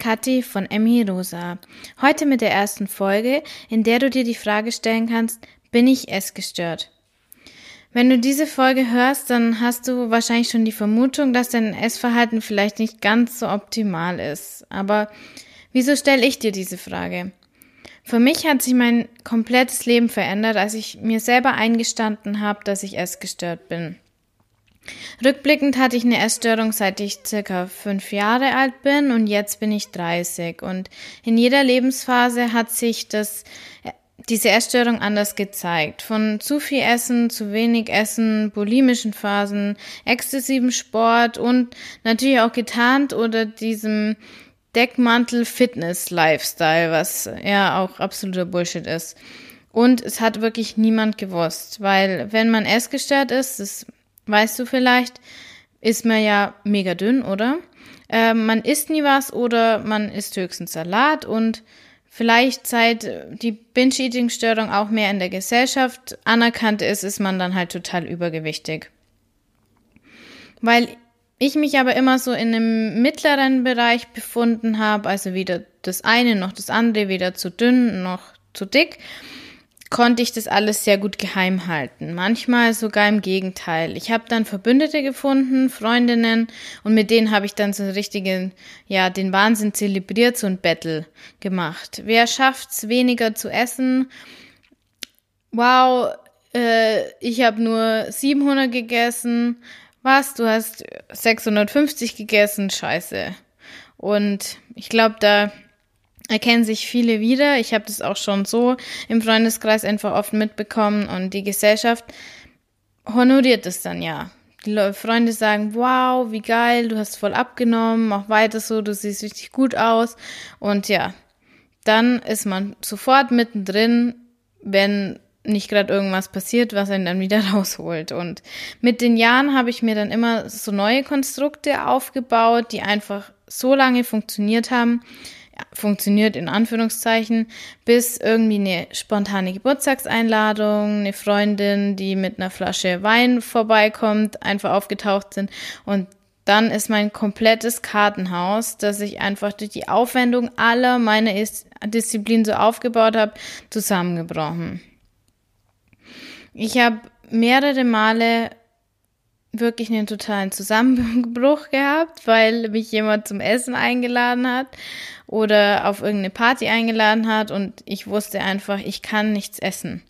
Kathi von Emmy Rosa. Heute mit der ersten Folge, in der du dir die Frage stellen kannst, bin ich essgestört? Wenn du diese Folge hörst, dann hast du wahrscheinlich schon die Vermutung, dass dein Essverhalten vielleicht nicht ganz so optimal ist. Aber wieso stelle ich dir diese Frage? Für mich hat sich mein komplettes Leben verändert, als ich mir selber eingestanden habe, dass ich essgestört bin. Rückblickend hatte ich eine Essstörung, seit ich circa fünf Jahre alt bin und jetzt bin ich 30. Und in jeder Lebensphase hat sich das, diese Essstörung anders gezeigt. Von zu viel Essen, zu wenig Essen, bulimischen Phasen, exzessiven Sport und natürlich auch getarnt oder diesem Deckmantel Fitness Lifestyle, was ja auch absoluter Bullshit ist. Und es hat wirklich niemand gewusst, weil wenn man essgestört ist, das weißt du vielleicht, ist man ja mega dünn, oder? Äh, man isst nie was oder man isst höchstens Salat und vielleicht seit die Binge-Eating-Störung auch mehr in der Gesellschaft anerkannt ist, ist man dann halt total übergewichtig. Weil ich mich aber immer so in einem mittleren Bereich befunden habe, also weder das eine noch das andere, weder zu dünn noch zu dick, konnte ich das alles sehr gut geheim halten. Manchmal sogar im Gegenteil. Ich habe dann Verbündete gefunden, Freundinnen, und mit denen habe ich dann so einen richtigen, ja, den Wahnsinn zelebriert, so ein Battle gemacht. Wer schafft's, weniger zu essen? Wow, äh, ich habe nur 700 gegessen. Was? Du hast 650 gegessen? Scheiße. Und ich glaube, da erkennen sich viele wieder. Ich habe das auch schon so im Freundeskreis einfach oft mitbekommen und die Gesellschaft honoriert es dann ja. Die Freunde sagen, wow, wie geil, du hast voll abgenommen, mach weiter so, du siehst richtig gut aus. Und ja, dann ist man sofort mittendrin, wenn nicht gerade irgendwas passiert, was einen dann wieder rausholt. Und mit den Jahren habe ich mir dann immer so neue Konstrukte aufgebaut, die einfach so lange funktioniert haben, funktioniert in Anführungszeichen, bis irgendwie eine spontane Geburtstagseinladung, eine Freundin, die mit einer Flasche Wein vorbeikommt, einfach aufgetaucht sind und dann ist mein komplettes Kartenhaus, das ich einfach durch die Aufwendung aller meiner Disziplinen so aufgebaut habe, zusammengebrochen. Ich habe mehrere Male wirklich einen totalen Zusammenbruch gehabt, weil mich jemand zum Essen eingeladen hat oder auf irgendeine Party eingeladen hat und ich wusste einfach, ich kann nichts essen.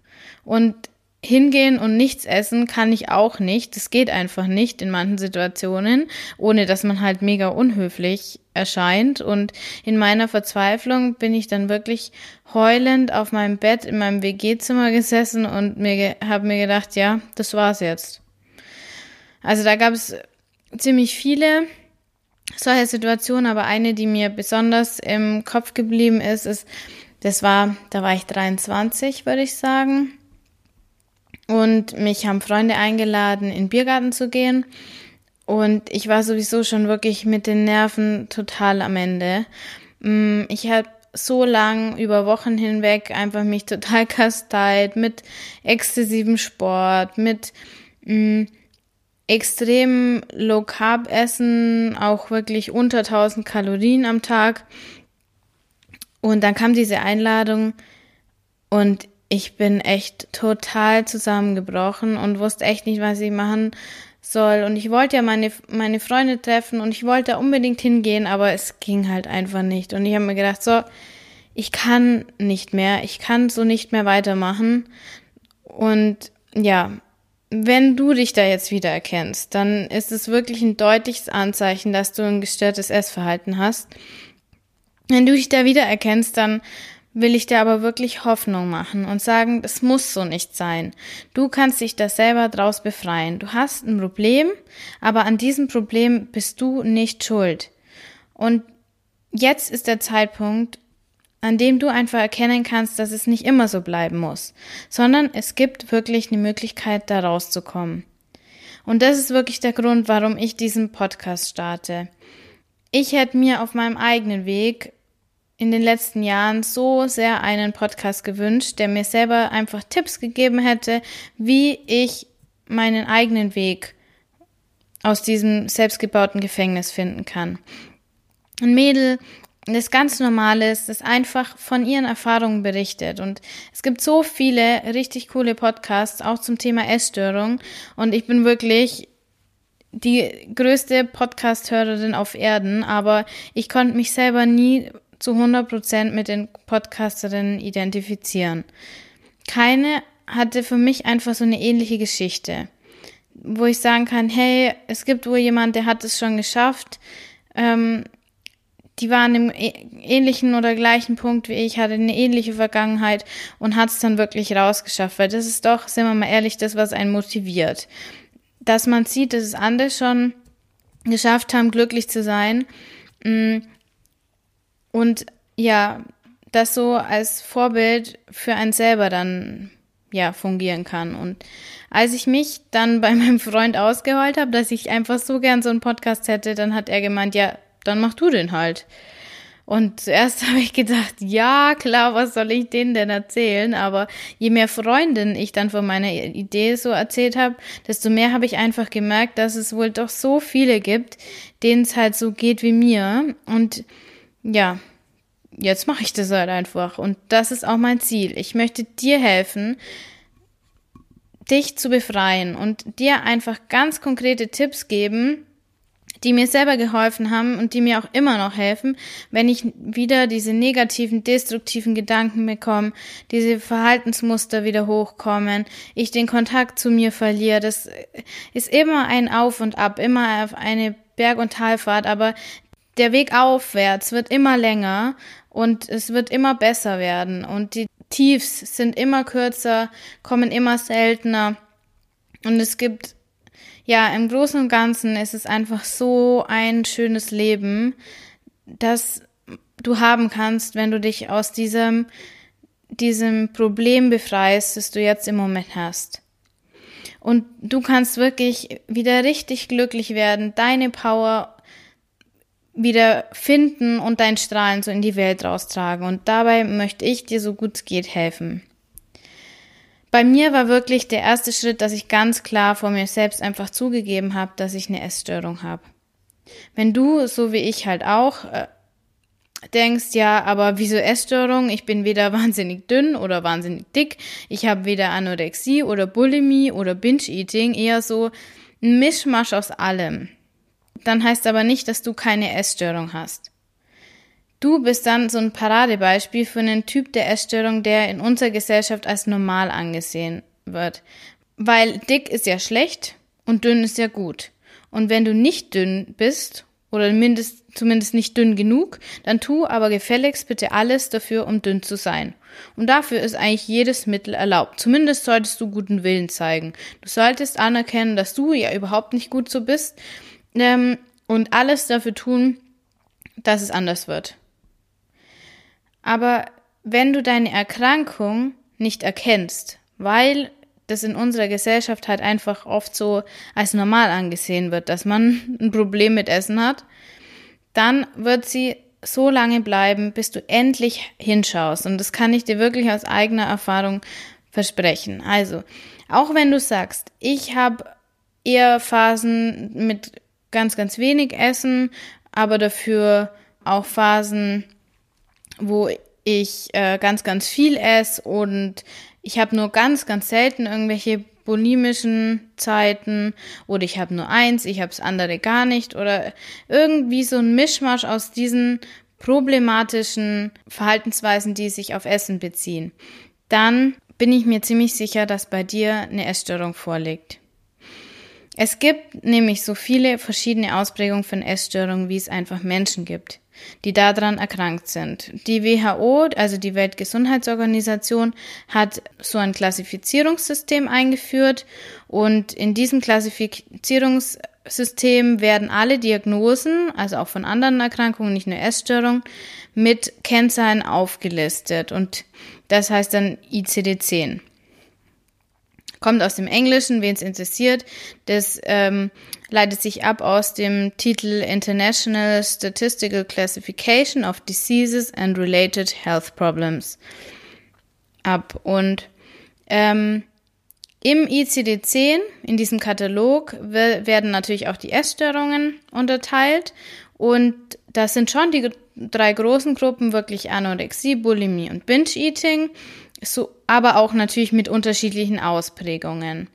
Und hingehen und nichts essen kann ich auch nicht. Das geht einfach nicht in manchen Situationen, ohne dass man halt mega unhöflich erscheint. Und in meiner Verzweiflung bin ich dann wirklich heulend auf meinem Bett in meinem WG-Zimmer gesessen und mir habe mir gedacht, ja, das war's jetzt. Also da gab es ziemlich viele solche Situationen, aber eine, die mir besonders im Kopf geblieben ist, ist, das war, da war ich 23, würde ich sagen. Und mich haben Freunde eingeladen, in den Biergarten zu gehen. Und ich war sowieso schon wirklich mit den Nerven total am Ende. Mm, ich habe so lang über Wochen hinweg einfach mich total kasteit mit exzessivem Sport, mit mh, mm, extrem Low Carb essen, auch wirklich unter 1000 Kalorien am Tag. Und dann kam diese Einladung und ich bin echt total zusammengebrochen und wusste echt nicht, was ich machen soll. Und ich wollte ja meine, meine Freunde treffen und ich wollte unbedingt hingehen, aber es ging halt einfach nicht. Und ich habe mir gedacht, so, ich kann nicht mehr, ich kann so nicht mehr weitermachen. Und ja, wenn du dich da jetzt wieder erkennst, dann ist es wirklich ein deutliches Anzeichen, dass du ein gestörtes Essverhalten hast. Wenn du dich da wieder erkennst, dann will ich dir aber wirklich Hoffnung machen und sagen, das muss so nicht sein. Du kannst dich da selber draus befreien. Du hast ein Problem, aber an diesem Problem bist du nicht schuld. Und jetzt ist der Zeitpunkt, an dem du einfach erkennen kannst, dass es nicht immer so bleiben muss, sondern es gibt wirklich eine Möglichkeit, da rauszukommen. Und das ist wirklich der Grund, warum ich diesen Podcast starte. Ich hätte mir auf meinem eigenen Weg in den letzten Jahren so sehr einen Podcast gewünscht, der mir selber einfach Tipps gegeben hätte, wie ich meinen eigenen Weg aus diesem selbstgebauten Gefängnis finden kann. Ein Mädel, das ganz normal ist, das einfach von ihren Erfahrungen berichtet. Und es gibt so viele richtig coole Podcasts, auch zum Thema Essstörung. Und ich bin wirklich die größte Podcast-Hörerin auf Erden, aber ich konnte mich selber nie zu 100 Prozent mit den Podcasterinnen identifizieren. Keine hatte für mich einfach so eine ähnliche Geschichte, wo ich sagen kann, hey, es gibt wohl jemand, der hat es schon geschafft. Ähm, die war an einem ähnlichen oder gleichen Punkt wie ich, hatte eine ähnliche Vergangenheit und hat es dann wirklich rausgeschafft, weil das ist doch, sind wir mal ehrlich, das, was einen motiviert. Dass man sieht, dass es andere schon geschafft haben, glücklich zu sein. Mm, und ja, das so als Vorbild für einen selber dann ja fungieren kann. Und als ich mich dann bei meinem Freund ausgeheult habe, dass ich einfach so gern so einen Podcast hätte, dann hat er gemeint, ja, dann mach du den halt. Und zuerst habe ich gedacht, ja, klar, was soll ich denen denn erzählen? Aber je mehr Freundinnen ich dann von meiner Idee so erzählt habe, desto mehr habe ich einfach gemerkt, dass es wohl doch so viele gibt, denen es halt so geht wie mir. Und ja, jetzt mache ich das halt einfach. Und das ist auch mein Ziel. Ich möchte dir helfen, dich zu befreien und dir einfach ganz konkrete Tipps geben, die mir selber geholfen haben und die mir auch immer noch helfen, wenn ich wieder diese negativen, destruktiven Gedanken bekomme, diese Verhaltensmuster wieder hochkommen, ich den Kontakt zu mir verliere. Das ist immer ein Auf und Ab, immer eine Berg- und Talfahrt, aber der Weg aufwärts wird immer länger und es wird immer besser werden und die Tiefs sind immer kürzer, kommen immer seltener und es gibt ja, im Großen und Ganzen ist es einfach so ein schönes Leben, das du haben kannst, wenn du dich aus diesem, diesem Problem befreist, das du jetzt im Moment hast. Und du kannst wirklich wieder richtig glücklich werden, deine Power wieder finden und dein Strahlen so in die Welt raustragen. Und dabei möchte ich dir so gut es geht helfen. Bei mir war wirklich der erste Schritt, dass ich ganz klar vor mir selbst einfach zugegeben habe, dass ich eine Essstörung habe. Wenn du, so wie ich halt auch, äh, denkst, ja, aber wieso Essstörung? Ich bin weder wahnsinnig dünn oder wahnsinnig dick. Ich habe weder Anorexie oder Bulimie oder Binge-Eating, eher so ein Mischmasch aus allem. Dann heißt aber nicht, dass du keine Essstörung hast. Du bist dann so ein Paradebeispiel für einen Typ der Essstörung, der in unserer Gesellschaft als normal angesehen wird. Weil dick ist ja schlecht und dünn ist ja gut. Und wenn du nicht dünn bist oder mindest, zumindest nicht dünn genug, dann tu aber gefälligst bitte alles dafür, um dünn zu sein. Und dafür ist eigentlich jedes Mittel erlaubt. Zumindest solltest du guten Willen zeigen. Du solltest anerkennen, dass du ja überhaupt nicht gut so bist ähm, und alles dafür tun, dass es anders wird. Aber wenn du deine Erkrankung nicht erkennst, weil das in unserer Gesellschaft halt einfach oft so als normal angesehen wird, dass man ein Problem mit Essen hat, dann wird sie so lange bleiben, bis du endlich hinschaust. Und das kann ich dir wirklich aus eigener Erfahrung versprechen. Also, auch wenn du sagst, ich habe eher Phasen mit ganz, ganz wenig Essen, aber dafür auch Phasen, wo ich äh, ganz, ganz viel esse und ich habe nur ganz, ganz selten irgendwelche bulimischen Zeiten oder ich habe nur eins, ich habe das andere gar nicht oder irgendwie so ein Mischmasch aus diesen problematischen Verhaltensweisen, die sich auf Essen beziehen, dann bin ich mir ziemlich sicher, dass bei dir eine Essstörung vorliegt. Es gibt nämlich so viele verschiedene Ausprägungen von Essstörungen, wie es einfach Menschen gibt die daran erkrankt sind. Die WHO, also die Weltgesundheitsorganisation, hat so ein Klassifizierungssystem eingeführt und in diesem Klassifizierungssystem werden alle Diagnosen, also auch von anderen Erkrankungen, nicht nur Essstörung, mit Kennzahlen aufgelistet und das heißt dann ICD-10. Kommt aus dem Englischen, wen es interessiert. Das ähm, leitet sich ab aus dem Titel International Statistical Classification of Diseases and Related Health Problems ab. Und ähm, im ICD-10, in diesem Katalog, werden natürlich auch die Essstörungen unterteilt. Und das sind schon die drei großen Gruppen wirklich Anorexie, Bulimie und Binge-Eating, so, aber auch natürlich mit unterschiedlichen Ausprägungen.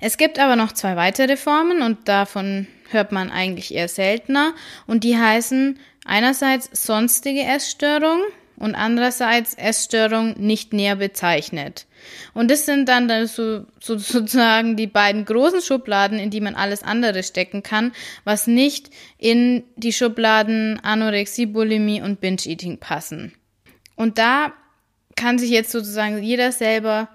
Es gibt aber noch zwei weitere Formen und davon hört man eigentlich eher seltener und die heißen einerseits sonstige Essstörung und andererseits Essstörung nicht näher bezeichnet. Und das sind dann so, so, sozusagen die beiden großen Schubladen, in die man alles andere stecken kann, was nicht in die Schubladen Anorexie, Bulimie und Binge-Eating passen. Und da kann sich jetzt sozusagen jeder selber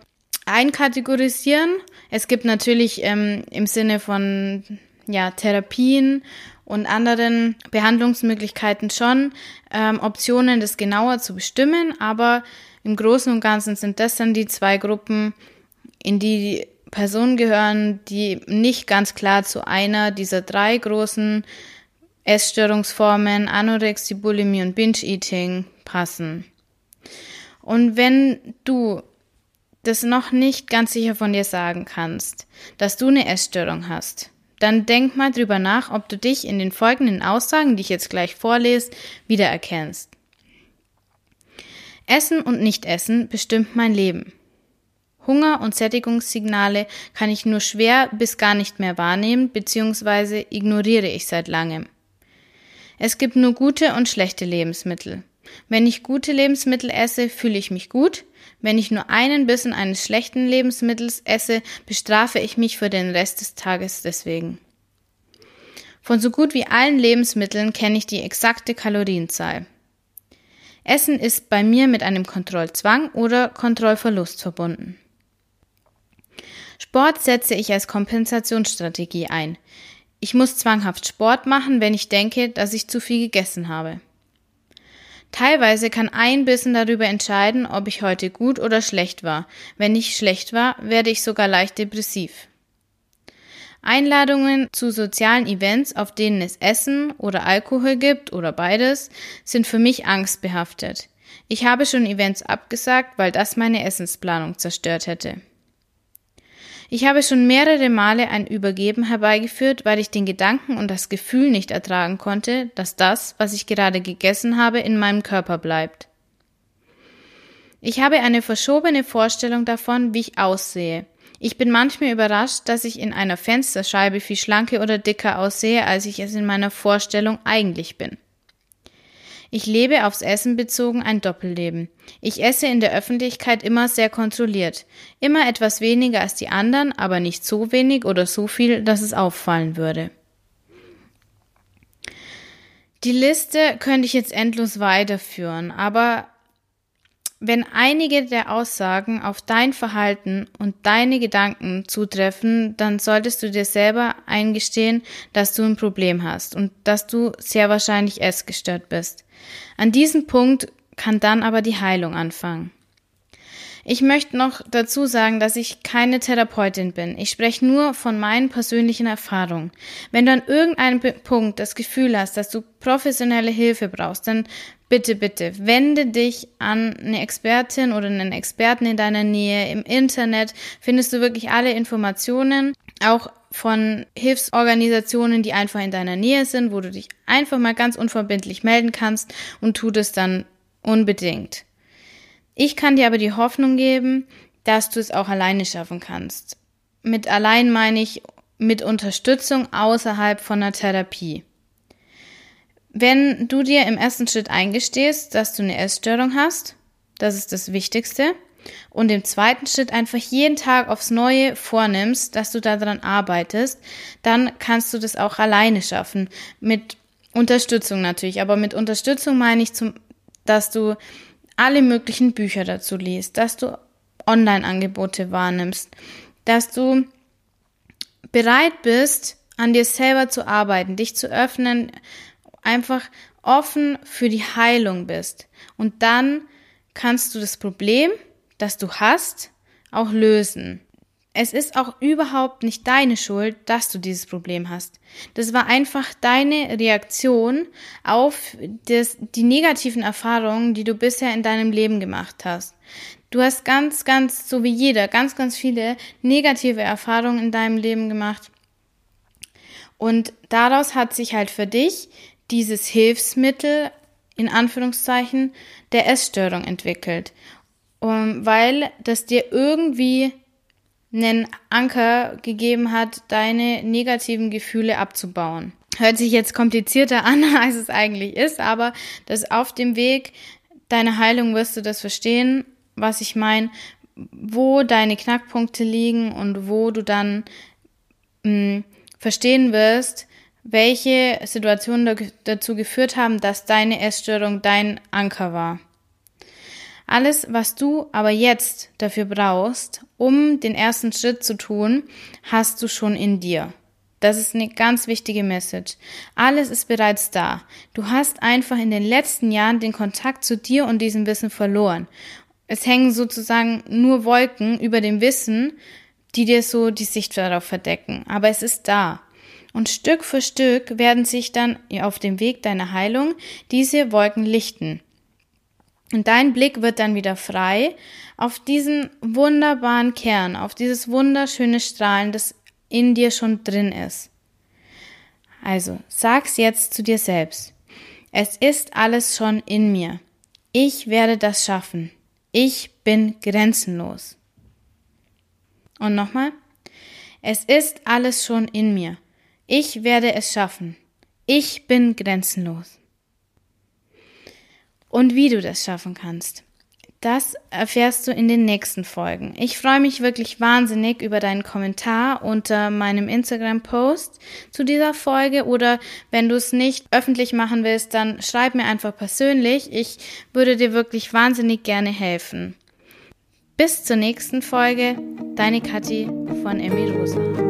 einkategorisieren. Es gibt natürlich ähm, im Sinne von ja, Therapien und anderen Behandlungsmöglichkeiten schon ähm, Optionen, das genauer zu bestimmen, aber im Großen und Ganzen sind das dann die zwei Gruppen, in die Personen gehören, die nicht ganz klar zu einer dieser drei großen Essstörungsformen, Anorexie, Bulimie und Binge-Eating, passen. Und wenn du das noch nicht ganz sicher von dir sagen kannst, dass du eine Essstörung hast, dann denk mal drüber nach, ob du dich in den folgenden Aussagen, die ich jetzt gleich vorlese, wiedererkennst. Essen und Nichtessen bestimmt mein Leben. Hunger und Sättigungssignale kann ich nur schwer bis gar nicht mehr wahrnehmen bzw. ignoriere ich seit langem. Es gibt nur gute und schlechte Lebensmittel. Wenn ich gute Lebensmittel esse, fühle ich mich gut. Wenn ich nur einen Bissen eines schlechten Lebensmittels esse, bestrafe ich mich für den Rest des Tages deswegen. Von so gut wie allen Lebensmitteln kenne ich die exakte Kalorienzahl. Essen ist bei mir mit einem Kontrollzwang oder Kontrollverlust verbunden. Sport setze ich als Kompensationsstrategie ein. Ich muss zwanghaft Sport machen, wenn ich denke, dass ich zu viel gegessen habe. Teilweise kann ein Bissen darüber entscheiden, ob ich heute gut oder schlecht war. Wenn ich schlecht war, werde ich sogar leicht depressiv. Einladungen zu sozialen Events, auf denen es Essen oder Alkohol gibt oder beides, sind für mich angstbehaftet. Ich habe schon Events abgesagt, weil das meine Essensplanung zerstört hätte. Ich habe schon mehrere Male ein Übergeben herbeigeführt, weil ich den Gedanken und das Gefühl nicht ertragen konnte, dass das, was ich gerade gegessen habe, in meinem Körper bleibt. Ich habe eine verschobene Vorstellung davon, wie ich aussehe. Ich bin manchmal überrascht, dass ich in einer Fensterscheibe viel schlanker oder dicker aussehe, als ich es in meiner Vorstellung eigentlich bin. Ich lebe aufs Essen bezogen ein Doppelleben. Ich esse in der Öffentlichkeit immer sehr kontrolliert. Immer etwas weniger als die anderen, aber nicht so wenig oder so viel, dass es auffallen würde. Die Liste könnte ich jetzt endlos weiterführen, aber wenn einige der Aussagen auf dein Verhalten und deine Gedanken zutreffen, dann solltest du dir selber eingestehen, dass du ein Problem hast und dass du sehr wahrscheinlich essgestört bist. An diesem Punkt kann dann aber die Heilung anfangen. Ich möchte noch dazu sagen, dass ich keine Therapeutin bin. Ich spreche nur von meinen persönlichen Erfahrungen. Wenn du an irgendeinem Punkt das Gefühl hast, dass du professionelle Hilfe brauchst, dann bitte, bitte, wende dich an eine Expertin oder einen Experten in deiner Nähe. Im Internet findest du wirklich alle Informationen, auch von Hilfsorganisationen, die einfach in deiner Nähe sind, wo du dich einfach mal ganz unverbindlich melden kannst und tu das dann unbedingt. Ich kann dir aber die Hoffnung geben, dass du es auch alleine schaffen kannst. Mit allein meine ich mit Unterstützung außerhalb von einer Therapie. Wenn du dir im ersten Schritt eingestehst, dass du eine Essstörung hast, das ist das Wichtigste, und im zweiten Schritt einfach jeden Tag aufs Neue vornimmst, dass du daran arbeitest, dann kannst du das auch alleine schaffen. Mit Unterstützung natürlich, aber mit Unterstützung meine ich zum, dass du alle möglichen Bücher dazu liest, dass du Online-Angebote wahrnimmst, dass du bereit bist, an dir selber zu arbeiten, dich zu öffnen, einfach offen für die Heilung bist. Und dann kannst du das Problem, das du hast, auch lösen. Es ist auch überhaupt nicht deine Schuld, dass du dieses Problem hast. Das war einfach deine Reaktion auf das, die negativen Erfahrungen, die du bisher in deinem Leben gemacht hast. Du hast ganz, ganz, so wie jeder, ganz, ganz viele negative Erfahrungen in deinem Leben gemacht. Und daraus hat sich halt für dich dieses Hilfsmittel in Anführungszeichen der Essstörung entwickelt, um, weil das dir irgendwie einen Anker gegeben hat, deine negativen Gefühle abzubauen. Hört sich jetzt komplizierter an, als es eigentlich ist, aber das auf dem Weg deiner Heilung wirst du das verstehen, was ich meine, wo deine Knackpunkte liegen und wo du dann mh, hm, verstehen wirst, welche Situationen dazu geführt haben, dass deine Essstörung dein Anker war. Alles, was du aber jetzt dafür brauchst, um den ersten Schritt zu tun, hast du schon in dir. Das ist eine ganz wichtige Message. Alles ist bereits da. Du hast einfach in den letzten Jahren den Kontakt zu dir und diesem Wissen verloren. Es hängen sozusagen nur Wolken über dem Wissen, die dir so die Sicht darauf verdecken. Aber es ist da. Und Stück für Stück werden sich dann auf dem Weg deiner Heilung diese Wolken lichten. Und dein Blick wird dann wieder frei auf diesen wunderbaren Kern, auf dieses wunderschöne Strahlen, das in dir schon drin ist. Also, sag's jetzt zu dir selbst. Es ist alles schon in mir. Ich werde das schaffen. Ich bin grenzenlos. Und nochmal. Es ist alles schon in mir. Ich werde es schaffen. Ich bin grenzenlos. Und wie du das schaffen kannst, das erfährst du in den nächsten Folgen. Ich freue mich wirklich wahnsinnig über deinen Kommentar unter meinem Instagram-Post zu dieser Folge oder wenn du es nicht öffentlich machen willst, dann schreib mir einfach persönlich. Ich würde dir wirklich wahnsinnig gerne helfen. Bis zur nächsten Folge, deine Kathi von Emmy Rosa.